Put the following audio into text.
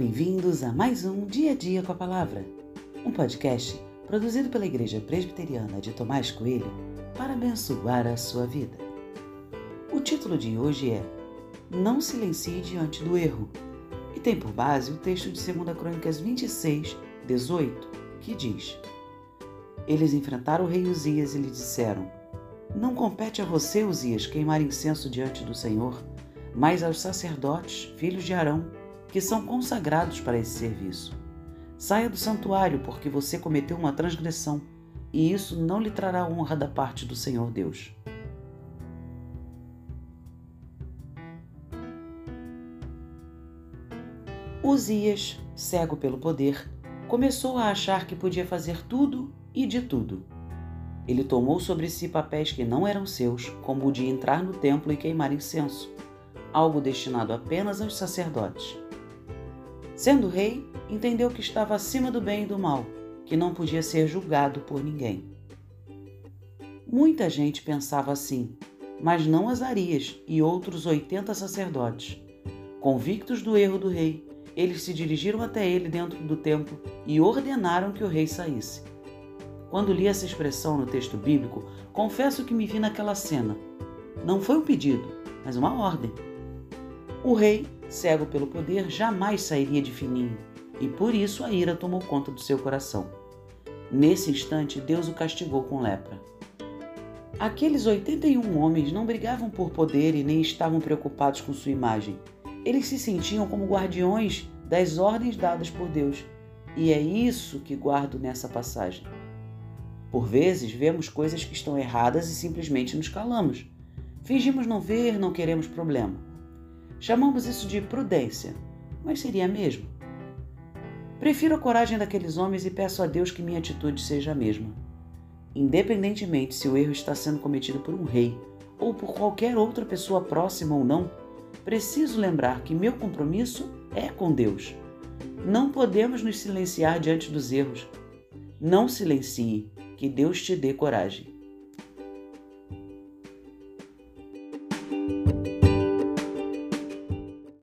bem-vindos a mais um Dia a Dia com a Palavra, um podcast produzido pela Igreja Presbiteriana de Tomás Coelho para abençoar a sua vida. O título de hoje é Não silencie diante do erro e tem por base o texto de 2 Crônicas 26, 18, que diz: Eles enfrentaram o rei Uzias e lhe disseram: Não compete a você, Uzias, queimar incenso diante do Senhor, mas aos sacerdotes, filhos de Arão que são consagrados para esse serviço. Saia do santuário, porque você cometeu uma transgressão, e isso não lhe trará honra da parte do Senhor Deus. Uzias, cego pelo poder, começou a achar que podia fazer tudo e de tudo. Ele tomou sobre si papéis que não eram seus, como o de entrar no templo e queimar incenso, algo destinado apenas aos sacerdotes. Sendo rei, entendeu que estava acima do bem e do mal, que não podia ser julgado por ninguém. Muita gente pensava assim, mas não Azarias e outros oitenta sacerdotes. Convictos do erro do rei, eles se dirigiram até ele dentro do templo e ordenaram que o rei saísse. Quando li essa expressão no texto bíblico, confesso que me vi naquela cena. Não foi um pedido, mas uma ordem. O rei cego pelo poder, jamais sairia de fininho, e por isso a ira tomou conta do seu coração. Nesse instante, Deus o castigou com lepra. Aqueles 81 homens não brigavam por poder e nem estavam preocupados com sua imagem. Eles se sentiam como guardiões das ordens dadas por Deus, e é isso que guardo nessa passagem. Por vezes, vemos coisas que estão erradas e simplesmente nos calamos. Fingimos não ver, não queremos problema. Chamamos isso de prudência, mas seria mesmo? Prefiro a coragem daqueles homens e peço a Deus que minha atitude seja a mesma. Independentemente se o erro está sendo cometido por um rei ou por qualquer outra pessoa próxima ou não, preciso lembrar que meu compromisso é com Deus. Não podemos nos silenciar diante dos erros. Não silencie, que Deus te dê coragem.